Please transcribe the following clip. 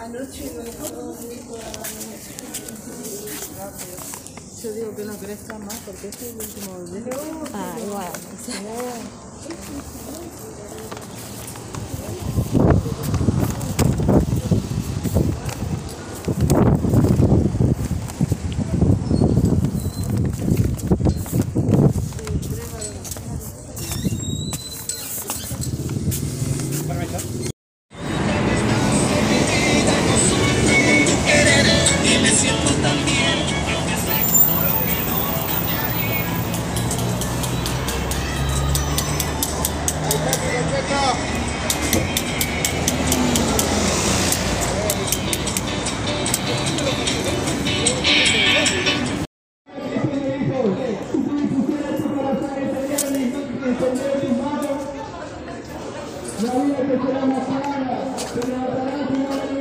Deixa eu digo que não cresça mais porque é né? ah, eu tenho último é. mal. Ah, igual. t r a z i e